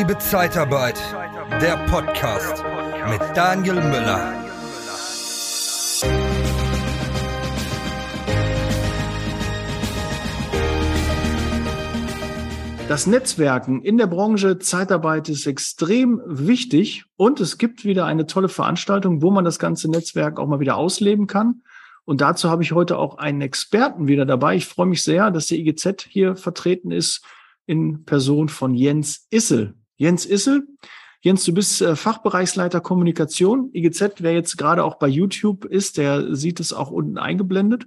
Liebe Zeitarbeit, der Podcast mit Daniel Müller. Das Netzwerken in der Branche Zeitarbeit ist extrem wichtig und es gibt wieder eine tolle Veranstaltung, wo man das ganze Netzwerk auch mal wieder ausleben kann. Und dazu habe ich heute auch einen Experten wieder dabei. Ich freue mich sehr, dass der IGZ hier vertreten ist in Person von Jens Issel. Jens Issel. Jens, du bist äh, Fachbereichsleiter Kommunikation. IGZ, wer jetzt gerade auch bei YouTube ist, der sieht es auch unten eingeblendet.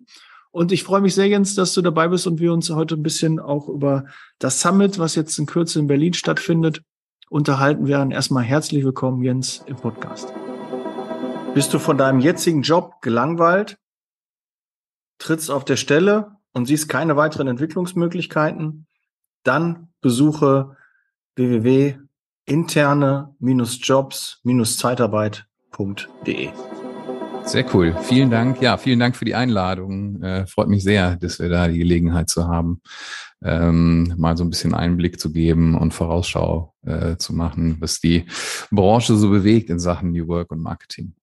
Und ich freue mich sehr, Jens, dass du dabei bist und wir uns heute ein bisschen auch über das Summit, was jetzt in Kürze in Berlin stattfindet, unterhalten werden. Erstmal herzlich willkommen, Jens, im Podcast. Bist du von deinem jetzigen Job gelangweilt, trittst auf der Stelle und siehst keine weiteren Entwicklungsmöglichkeiten? Dann besuche www.interne-jobs-zeitarbeit.de. Sehr cool. Vielen Dank. Ja, vielen Dank für die Einladung. Äh, freut mich sehr, dass wir da die Gelegenheit zu haben, ähm, mal so ein bisschen Einblick zu geben und Vorausschau äh, zu machen, was die Branche so bewegt in Sachen New Work und Marketing.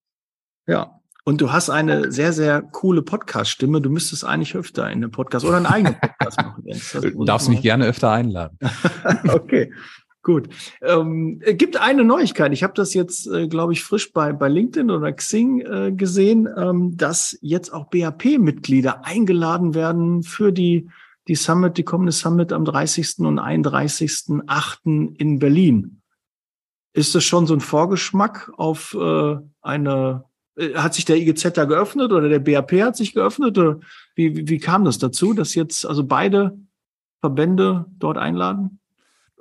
Ja. Und du hast eine sehr, sehr coole Podcast-Stimme. Du müsstest eigentlich öfter in einem Podcast oder einen eigenen Podcast machen. Du darfst mich gerne öfter einladen. okay. Gut. Ähm, gibt eine Neuigkeit. Ich habe das jetzt, äh, glaube ich, frisch bei, bei LinkedIn oder Xing äh, gesehen, ähm, dass jetzt auch BAP-Mitglieder eingeladen werden für die, die Summit, die kommende Summit am 30. und 31.8. in Berlin. Ist das schon so ein Vorgeschmack auf äh, eine, äh, hat sich der IGZ da geöffnet oder der BAP hat sich geöffnet? Oder wie, wie, wie kam das dazu, dass jetzt also beide Verbände dort einladen?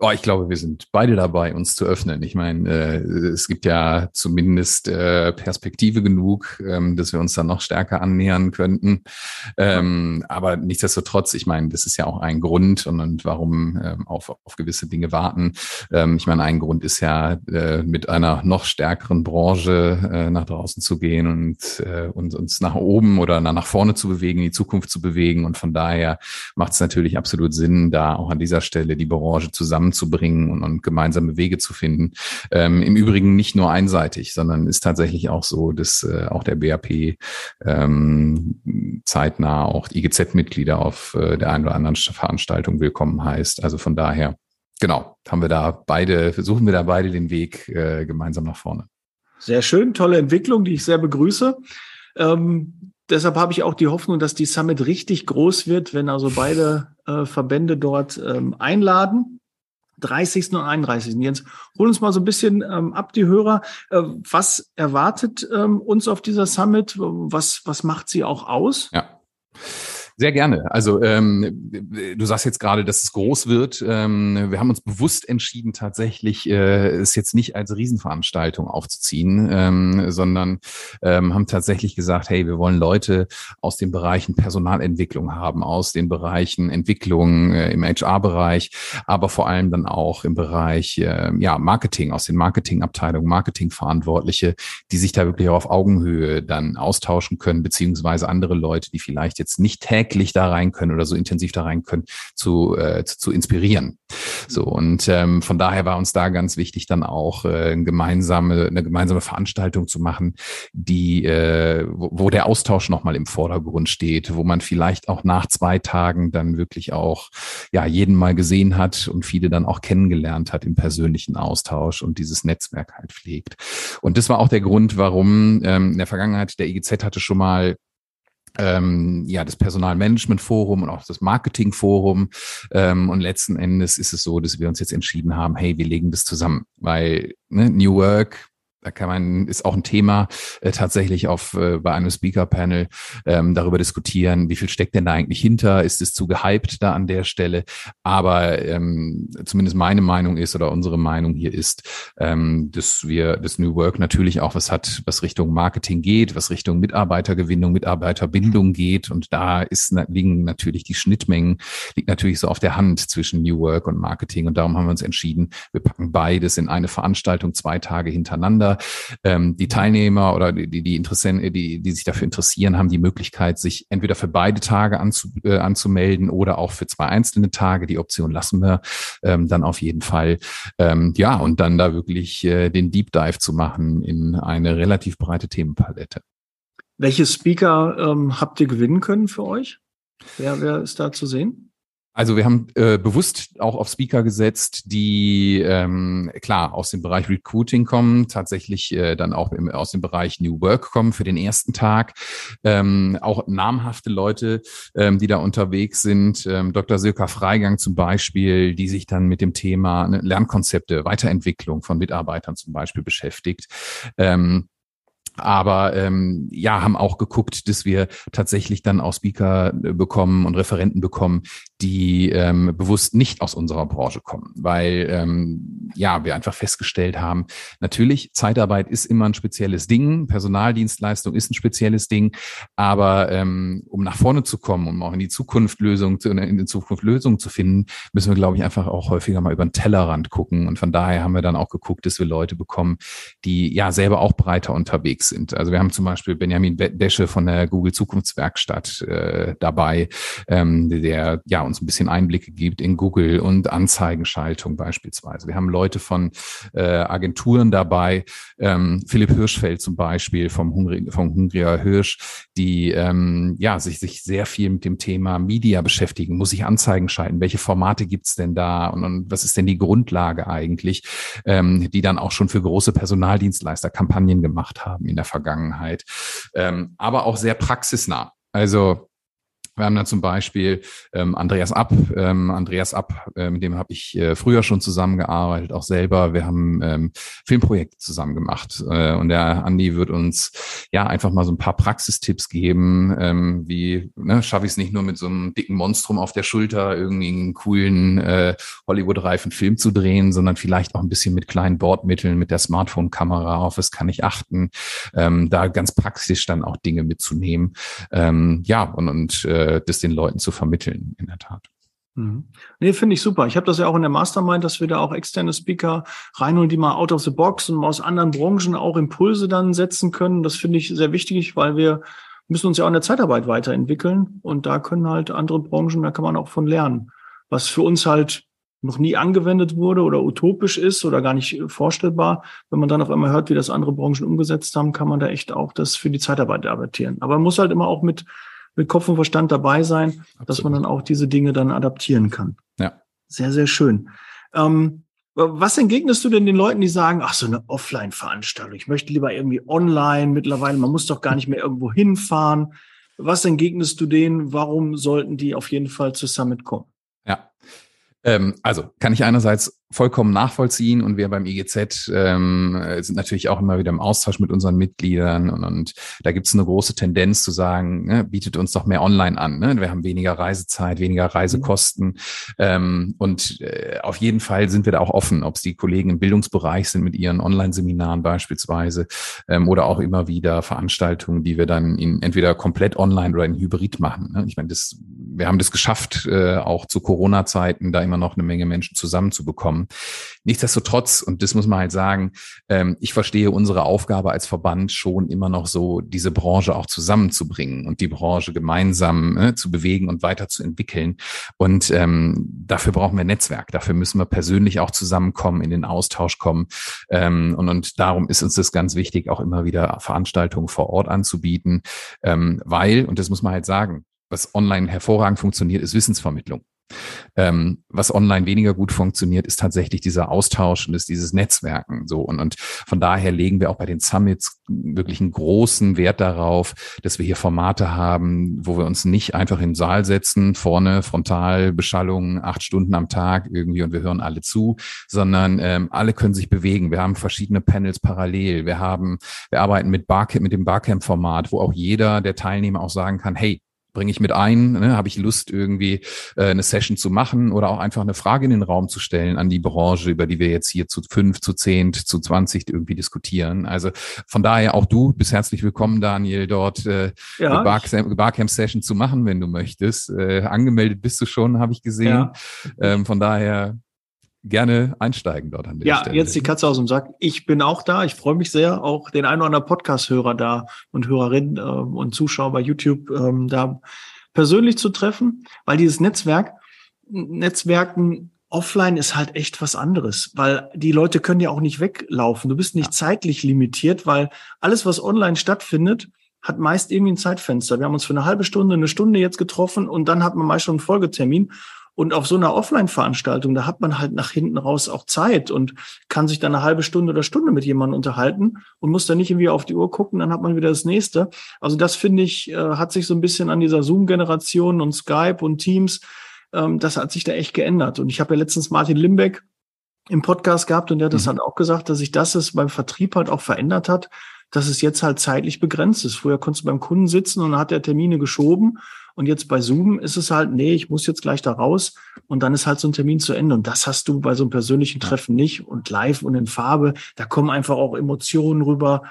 Oh, ich glaube, wir sind beide dabei, uns zu öffnen. Ich meine, äh, es gibt ja zumindest äh, Perspektive genug, ähm, dass wir uns dann noch stärker annähern könnten. Ähm, aber nichtsdestotrotz, ich meine, das ist ja auch ein Grund und, und warum ähm, auf, auf gewisse Dinge warten. Ähm, ich meine, ein Grund ist ja, äh, mit einer noch stärkeren Branche äh, nach draußen zu gehen und, äh, und uns nach oben oder nach vorne zu bewegen, in die Zukunft zu bewegen. Und von daher macht es natürlich absolut Sinn, da auch an dieser Stelle die Branche zusammen zusammenzubringen und, und gemeinsame Wege zu finden. Ähm, Im Übrigen nicht nur einseitig, sondern ist tatsächlich auch so, dass äh, auch der BAP ähm, zeitnah auch IGZ-Mitglieder auf äh, der einen oder anderen Veranstaltung willkommen heißt. Also von daher, genau, haben wir da beide, versuchen wir da beide den Weg äh, gemeinsam nach vorne. Sehr schön, tolle Entwicklung, die ich sehr begrüße. Ähm, deshalb habe ich auch die Hoffnung, dass die Summit richtig groß wird, wenn also beide äh, Verbände dort ähm, einladen. 30. und 31. Jens, hol uns mal so ein bisschen ähm, ab, die Hörer. Äh, was erwartet ähm, uns auf dieser Summit? Was, was macht sie auch aus? Ja. Sehr gerne. Also ähm, du sagst jetzt gerade, dass es groß wird. Ähm, wir haben uns bewusst entschieden, tatsächlich äh, es jetzt nicht als Riesenveranstaltung aufzuziehen, ähm, sondern ähm, haben tatsächlich gesagt, hey, wir wollen Leute aus den Bereichen Personalentwicklung haben, aus den Bereichen Entwicklung äh, im HR-Bereich, aber vor allem dann auch im Bereich äh, ja Marketing, aus den Marketingabteilungen, Marketingverantwortliche, die sich da wirklich auf Augenhöhe dann austauschen können, beziehungsweise andere Leute, die vielleicht jetzt nicht täglich täglich da rein können oder so intensiv da rein können, zu, äh, zu, zu inspirieren. So und ähm, von daher war uns da ganz wichtig, dann auch äh, eine gemeinsame, eine gemeinsame Veranstaltung zu machen, die, äh, wo, wo der Austausch nochmal im Vordergrund steht, wo man vielleicht auch nach zwei Tagen dann wirklich auch ja jeden mal gesehen hat und viele dann auch kennengelernt hat im persönlichen Austausch und dieses Netzwerk halt pflegt. Und das war auch der Grund, warum ähm, in der Vergangenheit der EGZ hatte schon mal ähm, ja, das Personalmanagement-Forum und auch das Marketing-Forum. Ähm, und letzten Endes ist es so, dass wir uns jetzt entschieden haben, hey, wir legen das zusammen, weil ne, New Work da kann man, ist auch ein Thema äh, tatsächlich auf äh, bei einem Speaker-Panel ähm, darüber diskutieren, wie viel steckt denn da eigentlich hinter? Ist es zu gehypt da an der Stelle? Aber ähm, zumindest meine Meinung ist oder unsere Meinung hier ist, ähm, dass wir das New Work natürlich auch was hat, was Richtung Marketing geht, was Richtung Mitarbeitergewinnung, Mitarbeiterbindung geht. Und da ist, liegen natürlich die Schnittmengen, liegt natürlich so auf der Hand zwischen New Work und Marketing. Und darum haben wir uns entschieden, wir packen beides in eine Veranstaltung zwei Tage hintereinander weiter. Ähm, die Teilnehmer oder die, die, die Interessenten, die, die sich dafür interessieren, haben die Möglichkeit, sich entweder für beide Tage anzu, äh, anzumelden oder auch für zwei einzelne Tage. Die Option lassen wir ähm, dann auf jeden Fall. Ähm, ja, und dann da wirklich äh, den Deep Dive zu machen in eine relativ breite Themenpalette. Welche Speaker ähm, habt ihr gewinnen können für euch? Wer, wer ist da zu sehen? Also wir haben äh, bewusst auch auf Speaker gesetzt, die ähm, klar aus dem Bereich Recruiting kommen, tatsächlich äh, dann auch im, aus dem Bereich New Work kommen für den ersten Tag. Ähm, auch namhafte Leute, ähm, die da unterwegs sind. Ähm, Dr. Silka Freigang zum Beispiel, die sich dann mit dem Thema ne, Lernkonzepte, Weiterentwicklung von Mitarbeitern zum Beispiel beschäftigt. Ähm, aber ähm, ja, haben auch geguckt, dass wir tatsächlich dann auch Speaker äh, bekommen und Referenten bekommen, die ähm, bewusst nicht aus unserer Branche kommen, weil ähm, ja wir einfach festgestellt haben, natürlich Zeitarbeit ist immer ein spezielles Ding, Personaldienstleistung ist ein spezielles Ding, aber ähm, um nach vorne zu kommen, um auch in die Zukunft Lösungen zu, in die Zukunft Lösungen zu finden, müssen wir glaube ich einfach auch häufiger mal über den Tellerrand gucken. Und von daher haben wir dann auch geguckt, dass wir Leute bekommen, die ja selber auch breiter unterwegs sind. Also wir haben zum Beispiel Benjamin Desche von der Google Zukunftswerkstatt äh, dabei, ähm, der ja uns ein bisschen Einblicke gibt in Google und Anzeigenschaltung beispielsweise. Wir haben Leute von äh, Agenturen dabei, ähm, Philipp Hirschfeld zum Beispiel vom, Hungri vom Hungrier Hirsch, die ähm, ja sich, sich sehr viel mit dem Thema Media beschäftigen. Muss ich Anzeigen schalten? Welche Formate gibt's denn da? Und, und was ist denn die Grundlage eigentlich, ähm, die dann auch schon für große Personaldienstleister Kampagnen gemacht haben in der Vergangenheit, ähm, aber auch sehr praxisnah. Also wir haben da zum Beispiel ähm, Andreas App. Ähm, Andreas App, äh, mit dem habe ich äh, früher schon zusammengearbeitet, auch selber. Wir haben ähm, Filmprojekte zusammen gemacht. Äh, und der Andi wird uns ja einfach mal so ein paar Praxistipps geben, ähm, wie ne, schaffe ich es nicht nur mit so einem dicken Monstrum auf der Schulter, irgendwie einen coolen äh, Hollywood-reifen Film zu drehen, sondern vielleicht auch ein bisschen mit kleinen Bordmitteln, mit der Smartphone-Kamera, auf was kann ich achten, ähm, da ganz praktisch dann auch Dinge mitzunehmen. Ähm, ja, und, und äh, äh, das den Leuten zu vermitteln, in der Tat. Mhm. Nee, finde ich super. Ich habe das ja auch in der Mastermind, dass wir da auch externe Speaker reinholen, die mal out of the box und aus anderen Branchen auch Impulse dann setzen können. Das finde ich sehr wichtig, weil wir müssen uns ja auch in der Zeitarbeit weiterentwickeln und da können halt andere Branchen, da kann man auch von lernen. Was für uns halt noch nie angewendet wurde oder utopisch ist oder gar nicht vorstellbar. Wenn man dann auf einmal hört, wie das andere Branchen umgesetzt haben, kann man da echt auch das für die Zeitarbeit adaptieren. Aber man muss halt immer auch mit mit Kopf und Verstand dabei sein, Absolut. dass man dann auch diese Dinge dann adaptieren kann. Ja. Sehr, sehr schön. Ähm, was entgegnest du denn den Leuten, die sagen, ach, so eine Offline-Veranstaltung, ich möchte lieber irgendwie online mittlerweile, man muss doch gar nicht mehr irgendwo hinfahren. Was entgegnest du denen? Warum sollten die auf jeden Fall zu Summit kommen? Ja. Ähm, also kann ich einerseits vollkommen nachvollziehen und wir beim IGZ ähm, sind natürlich auch immer wieder im Austausch mit unseren Mitgliedern und, und da gibt es eine große Tendenz zu sagen, ne, bietet uns doch mehr online an. Ne? Wir haben weniger Reisezeit, weniger Reisekosten ähm, und äh, auf jeden Fall sind wir da auch offen, ob es die Kollegen im Bildungsbereich sind mit ihren Online-Seminaren beispielsweise ähm, oder auch immer wieder Veranstaltungen, die wir dann in entweder komplett online oder in Hybrid machen. Ne? Ich meine, das, wir haben das geschafft, äh, auch zu Corona-Zeiten da immer noch eine Menge Menschen zusammenzubekommen haben. Nichtsdestotrotz, und das muss man halt sagen, ähm, ich verstehe unsere Aufgabe als Verband schon immer noch so, diese Branche auch zusammenzubringen und die Branche gemeinsam äh, zu bewegen und weiterzuentwickeln. Und ähm, dafür brauchen wir Netzwerk. Dafür müssen wir persönlich auch zusammenkommen, in den Austausch kommen. Ähm, und, und darum ist uns das ganz wichtig, auch immer wieder Veranstaltungen vor Ort anzubieten, ähm, weil, und das muss man halt sagen, was online hervorragend funktioniert, ist Wissensvermittlung. Ähm, was online weniger gut funktioniert, ist tatsächlich dieser Austausch und ist dieses Netzwerken. So und, und von daher legen wir auch bei den Summits wirklich einen großen Wert darauf, dass wir hier Formate haben, wo wir uns nicht einfach in den Saal setzen, vorne Frontalbeschallung, acht Stunden am Tag irgendwie und wir hören alle zu, sondern ähm, alle können sich bewegen. Wir haben verschiedene Panels parallel. Wir haben, wir arbeiten mit Barcamp, mit dem Barcamp-Format, wo auch jeder der Teilnehmer auch sagen kann, hey, bringe ich mit ein, ne? habe ich Lust irgendwie äh, eine Session zu machen oder auch einfach eine Frage in den Raum zu stellen an die Branche, über die wir jetzt hier zu fünf, zu zehn, zu zwanzig irgendwie diskutieren. Also von daher auch du bist herzlich willkommen, Daniel, dort äh, ja, eine Barcamp, Barcamp Session zu machen, wenn du möchtest. Äh, angemeldet bist du schon, habe ich gesehen. Ja. Ähm, von daher gerne einsteigen dort an der ja, Stelle. Ja, jetzt die Katze aus dem Sack. Ich bin auch da. Ich freue mich sehr, auch den einen oder anderen Podcast-Hörer da und Hörerinnen äh, und Zuschauer bei YouTube ähm, da persönlich zu treffen, weil dieses Netzwerk, Netzwerken offline ist halt echt was anderes, weil die Leute können ja auch nicht weglaufen. Du bist nicht ja. zeitlich limitiert, weil alles, was online stattfindet, hat meist irgendwie ein Zeitfenster. Wir haben uns für eine halbe Stunde, eine Stunde jetzt getroffen und dann hat man meist schon einen Folgetermin. Und auf so einer Offline-Veranstaltung, da hat man halt nach hinten raus auch Zeit und kann sich dann eine halbe Stunde oder Stunde mit jemandem unterhalten und muss dann nicht irgendwie auf die Uhr gucken, dann hat man wieder das nächste. Also das finde ich, äh, hat sich so ein bisschen an dieser Zoom-Generation und Skype und Teams, ähm, das hat sich da echt geändert. Und ich habe ja letztens Martin Limbeck im Podcast gehabt und der hat das mhm. halt auch gesagt, dass sich das es beim Vertrieb halt auch verändert hat, dass es jetzt halt zeitlich begrenzt ist. Früher konntest du beim Kunden sitzen und dann hat der Termine geschoben und jetzt bei Zoom ist es halt, nee, ich muss jetzt gleich da raus und dann ist halt so ein Termin zu Ende. Und das hast du bei so einem persönlichen Treffen nicht. Und live und in Farbe, da kommen einfach auch Emotionen rüber.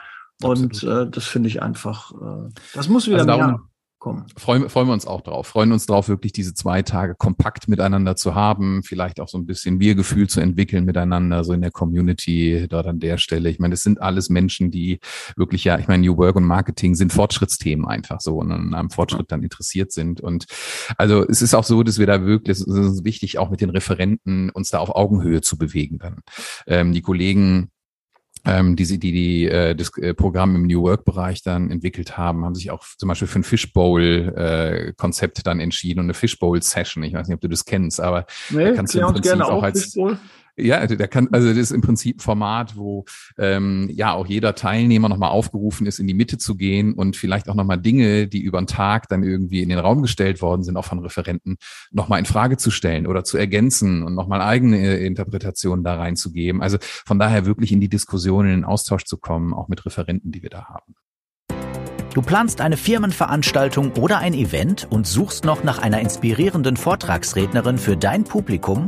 Absolut. Und äh, das finde ich einfach, äh, das muss wieder also darum, mehr kommen. Freuen, freuen wir uns auch drauf. Freuen uns drauf, wirklich diese zwei Tage kompakt miteinander zu haben, vielleicht auch so ein bisschen Wir-Gefühl zu entwickeln miteinander, so in der Community dort an der Stelle. Ich meine, es sind alles Menschen, die wirklich ja, ich meine, New Work und Marketing sind Fortschrittsthemen einfach so und an einem Fortschritt dann interessiert sind. Und also es ist auch so, dass wir da wirklich, es ist wichtig, auch mit den Referenten uns da auf Augenhöhe zu bewegen dann. Ähm, die Kollegen ähm, die sie, die, die äh, das äh, Programm im New Work Bereich dann entwickelt haben, haben sich auch zum Beispiel für ein Fishbowl äh, Konzept dann entschieden und eine Fishbowl Session. Ich weiß nicht, ob du das kennst, aber nee, da kannst du im Prinzip auch als Fishbowl. Ja, der kann, also das ist im Prinzip ein Format, wo ähm, ja auch jeder Teilnehmer nochmal aufgerufen ist, in die Mitte zu gehen und vielleicht auch nochmal Dinge, die über den Tag dann irgendwie in den Raum gestellt worden sind, auch von Referenten, nochmal in Frage zu stellen oder zu ergänzen und nochmal eigene Interpretationen da reinzugeben. Also von daher wirklich in die Diskussion, in den Austausch zu kommen, auch mit Referenten, die wir da haben. Du planst eine Firmenveranstaltung oder ein Event und suchst noch nach einer inspirierenden Vortragsrednerin für dein Publikum?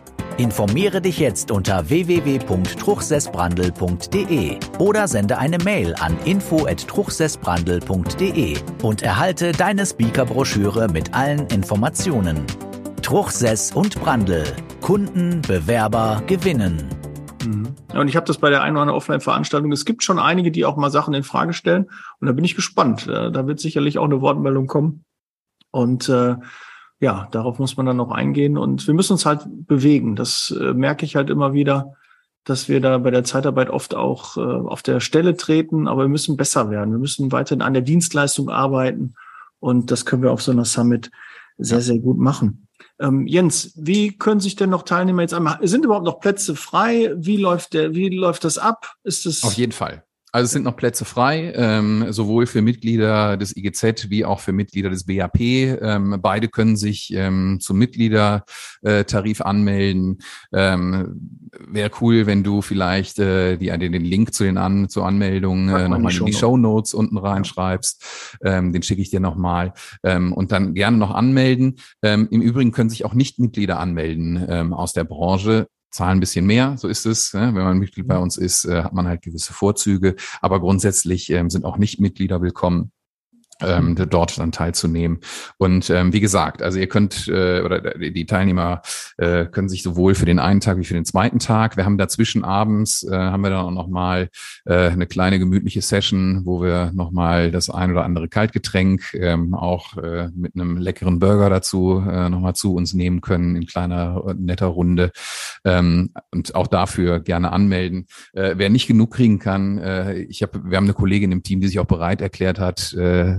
Informiere dich jetzt unter www.truchsessbrandel.de oder sende eine Mail an info@truchsessbrandel.de und erhalte deine Speakerbroschüre mit allen Informationen. Truchsess und Brandel. Kunden, Bewerber gewinnen. Mhm. Und ich habe das bei der einen oder anderen Offline-Veranstaltung. Es gibt schon einige, die auch mal Sachen in Frage stellen. Und da bin ich gespannt. Äh, da wird sicherlich auch eine Wortmeldung kommen. Und äh, ja, darauf muss man dann noch eingehen und wir müssen uns halt bewegen. Das äh, merke ich halt immer wieder, dass wir da bei der Zeitarbeit oft auch äh, auf der Stelle treten, aber wir müssen besser werden. Wir müssen weiterhin an der Dienstleistung arbeiten und das können wir auf so einer Summit sehr, sehr gut machen. Ähm, Jens, wie können sich denn noch Teilnehmer jetzt einmal, sind überhaupt noch Plätze frei? Wie läuft der, wie läuft das ab? Ist es? Auf jeden Fall. Also es sind noch Plätze frei, ähm, sowohl für Mitglieder des IGZ wie auch für Mitglieder des BAP. Ähm, beide können sich ähm, zum Mitgliedertarif anmelden. Ähm, Wäre cool, wenn du vielleicht äh, die, den, den Link zu den An zur Anmeldung äh, nochmal in die Show Notes unten reinschreibst. Ähm, den schicke ich dir nochmal. Ähm, und dann gerne noch anmelden. Ähm, Im Übrigen können sich auch Nicht-Mitglieder anmelden ähm, aus der Branche zahlen ein bisschen mehr, so ist es. Wenn man Mitglied bei mhm. uns ist, äh, hat man halt gewisse Vorzüge, aber grundsätzlich ähm, sind auch Nicht-Mitglieder willkommen ähm, dort dann teilzunehmen. Und ähm, wie gesagt, also ihr könnt äh, oder die Teilnehmer äh, können sich sowohl für den einen Tag wie für den zweiten Tag. Wir haben dazwischen abends äh, haben wir dann auch noch mal äh, eine kleine gemütliche Session, wo wir noch mal das ein oder andere Kaltgetränk ähm, auch äh, mit einem leckeren Burger dazu äh, noch mal zu uns nehmen können in kleiner netter Runde. Ähm, und auch dafür gerne anmelden. Äh, wer nicht genug kriegen kann, äh, ich habe, wir haben eine Kollegin im Team, die sich auch bereit erklärt hat. Äh,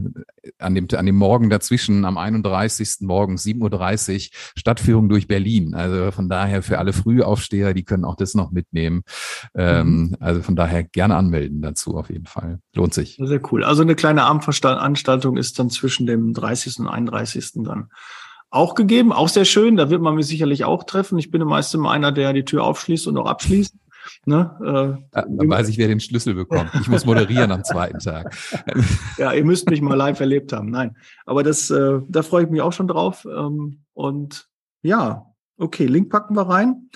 an dem, an dem Morgen dazwischen, am 31. Morgen, 7.30 Uhr, Stadtführung durch Berlin. Also von daher für alle Frühaufsteher, die können auch das noch mitnehmen. Ähm, mhm. Also von daher gerne anmelden dazu auf jeden Fall. Lohnt sich. Sehr cool. Also eine kleine Abendveranstaltung ist dann zwischen dem 30. und 31. dann auch gegeben. Auch sehr schön. Da wird man mich sicherlich auch treffen. Ich bin meist immer einer, der die Tür aufschließt und auch abschließt. Ne? Äh, Dann weiß ich, wer den Schlüssel bekommt. Ich muss moderieren am zweiten Tag. ja, ihr müsst mich mal live erlebt haben. Nein, aber das, äh, da freue ich mich auch schon drauf. Ähm, und Ja, okay, Link packen wir rein.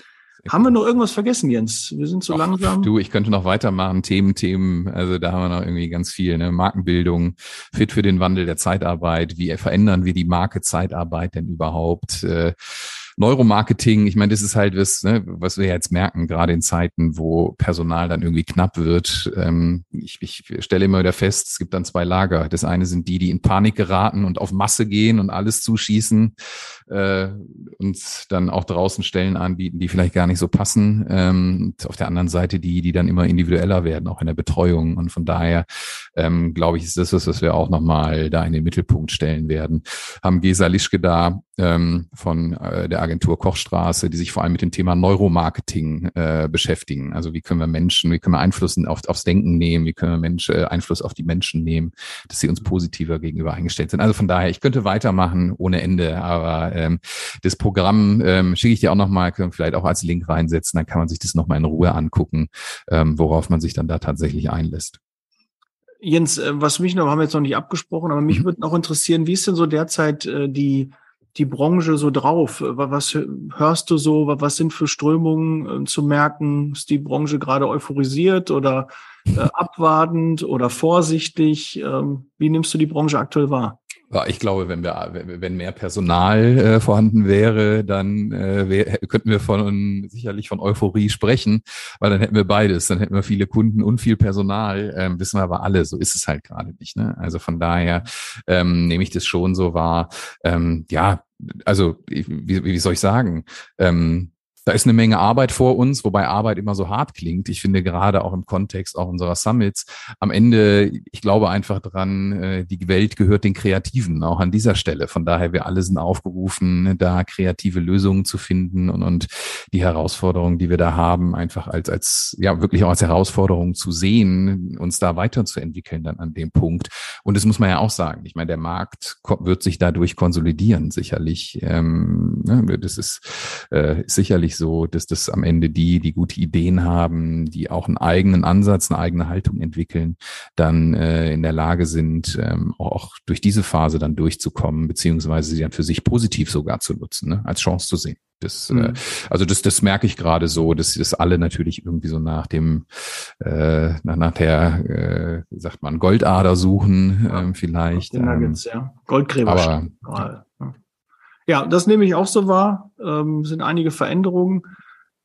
Haben wir noch irgendwas vergessen, Jens? Wir sind so Och, langsam. Du, ich könnte noch weitermachen. Themen, Themen. Also da haben wir noch irgendwie ganz viel. Ne? Markenbildung, fit für den Wandel der Zeitarbeit. Wie verändern wir die Marke Zeitarbeit denn überhaupt? Äh, Neuromarketing, ich meine, das ist halt was, ne, was wir jetzt merken, gerade in Zeiten, wo Personal dann irgendwie knapp wird. Ähm, ich, ich stelle immer wieder fest, es gibt dann zwei Lager. Das eine sind die, die in Panik geraten und auf Masse gehen und alles zuschießen äh, und dann auch draußen Stellen anbieten, die vielleicht gar nicht so passen. Ähm, auf der anderen Seite die, die dann immer individueller werden, auch in der Betreuung. Und von daher ähm, glaube ich, ist das was, was wir auch nochmal da in den Mittelpunkt stellen werden. Haben Gesa Lischke da ähm, von äh, der Agentur Kochstraße, die sich vor allem mit dem Thema Neuromarketing äh, beschäftigen. Also wie können wir Menschen, wie können wir Einfluss auf, aufs Denken nehmen, wie können wir Mensch, äh, Einfluss auf die Menschen nehmen, dass sie uns positiver gegenüber eingestellt sind. Also von daher, ich könnte weitermachen ohne Ende, aber ähm, das Programm ähm, schicke ich dir auch nochmal, können wir vielleicht auch als Link reinsetzen, dann kann man sich das nochmal in Ruhe angucken, ähm, worauf man sich dann da tatsächlich einlässt. Jens, äh, was mich noch, haben wir jetzt noch nicht abgesprochen, aber mich mhm. würde noch interessieren, wie ist denn so derzeit äh, die die Branche so drauf? Was hörst du so? Was sind für Strömungen äh, zu merken? Ist die Branche gerade euphorisiert oder äh, abwartend oder vorsichtig? Ähm, wie nimmst du die Branche aktuell wahr? Ich glaube, wenn wir, wenn mehr Personal äh, vorhanden wäre, dann äh, wär, könnten wir von sicherlich von Euphorie sprechen, weil dann hätten wir beides. Dann hätten wir viele Kunden und viel Personal. Ähm, wissen wir aber alle, so ist es halt gerade nicht. Ne? Also von daher ähm, nehme ich das schon so wahr. Ähm, ja, also wie, wie soll ich sagen? Ähm, da ist eine Menge Arbeit vor uns, wobei Arbeit immer so hart klingt. Ich finde gerade auch im Kontext auch unserer Summits am Ende, ich glaube einfach dran, äh, die Welt gehört den Kreativen, auch an dieser Stelle. Von daher, wir alle sind aufgerufen, da kreative Lösungen zu finden und, und die Herausforderungen, die wir da haben, einfach als, als, ja, wirklich auch als Herausforderung zu sehen, uns da weiterzuentwickeln dann an dem Punkt. Und das muss man ja auch sagen. Ich meine, der Markt wird sich dadurch konsolidieren, sicherlich. Ähm, ne, das ist, äh, ist sicherlich so, dass das am Ende die, die gute Ideen haben, die auch einen eigenen Ansatz, eine eigene Haltung entwickeln, dann äh, in der Lage sind, ähm, auch durch diese Phase dann durchzukommen, beziehungsweise sie dann für sich positiv sogar zu nutzen, ne, als Chance zu sehen. Das, äh, mhm. äh, also das, das merke ich gerade so, dass das alle natürlich irgendwie so nach dem, äh, nach, nach der, äh, wie sagt man, Goldader suchen, ähm, vielleicht. Ähm, ja. Goldgräber. Aber, ja, das nehme ich auch so wahr. Ähm, sind einige Veränderungen.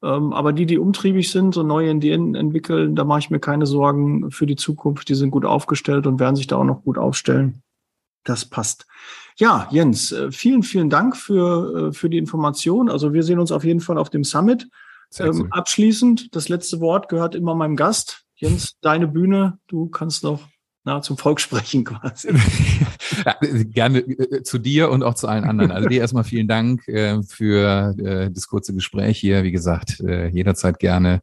Ähm, aber die, die umtriebig sind und neue Ideen entwickeln, da mache ich mir keine Sorgen für die Zukunft. Die sind gut aufgestellt und werden sich da auch noch gut aufstellen. Das passt. Ja, Jens, äh, vielen, vielen Dank für, äh, für die Information. Also wir sehen uns auf jeden Fall auf dem Summit. Ähm, abschließend, das letzte Wort gehört immer meinem Gast. Jens, deine Bühne. Du kannst noch na, zum Volk sprechen quasi. gerne äh, zu dir und auch zu allen anderen. Also dir erstmal vielen Dank äh, für äh, das kurze Gespräch hier. Wie gesagt, äh, jederzeit gerne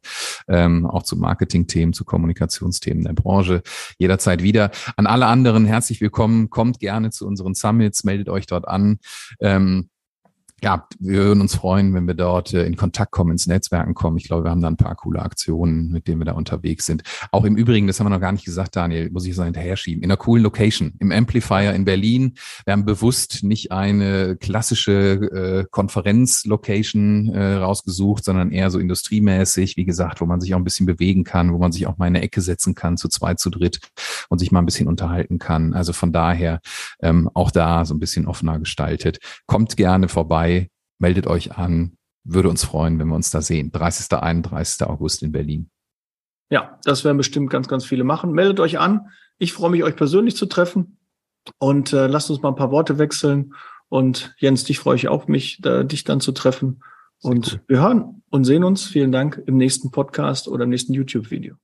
ähm, auch zu Marketing-Themen, zu Kommunikationsthemen der Branche. Jederzeit wieder. An alle anderen herzlich willkommen. Kommt gerne zu unseren Summits, meldet euch dort an. Ähm, ja, wir würden uns freuen, wenn wir dort äh, in Kontakt kommen, ins Netzwerken kommen. Ich glaube, wir haben da ein paar coole Aktionen, mit denen wir da unterwegs sind. Auch im Übrigen, das haben wir noch gar nicht gesagt, Daniel, muss ich so hinterher schieben, in einer coolen Location, im Amplifier in Berlin. Wir haben bewusst nicht eine klassische äh, Konferenz-Location äh, rausgesucht, sondern eher so industriemäßig, wie gesagt, wo man sich auch ein bisschen bewegen kann, wo man sich auch mal in eine Ecke setzen kann, zu zweit, zu dritt und sich mal ein bisschen unterhalten kann. Also von daher ähm, auch da so ein bisschen offener gestaltet. Kommt gerne vorbei meldet euch an. Würde uns freuen, wenn wir uns da sehen. 30. 31. August in Berlin. Ja, das werden bestimmt ganz, ganz viele machen. Meldet euch an. Ich freue mich, euch persönlich zu treffen. Und äh, lasst uns mal ein paar Worte wechseln. Und Jens, dich freue ich auch, mich, da, dich dann zu treffen. Sehr und cool. wir hören und sehen uns. Vielen Dank im nächsten Podcast oder im nächsten YouTube-Video.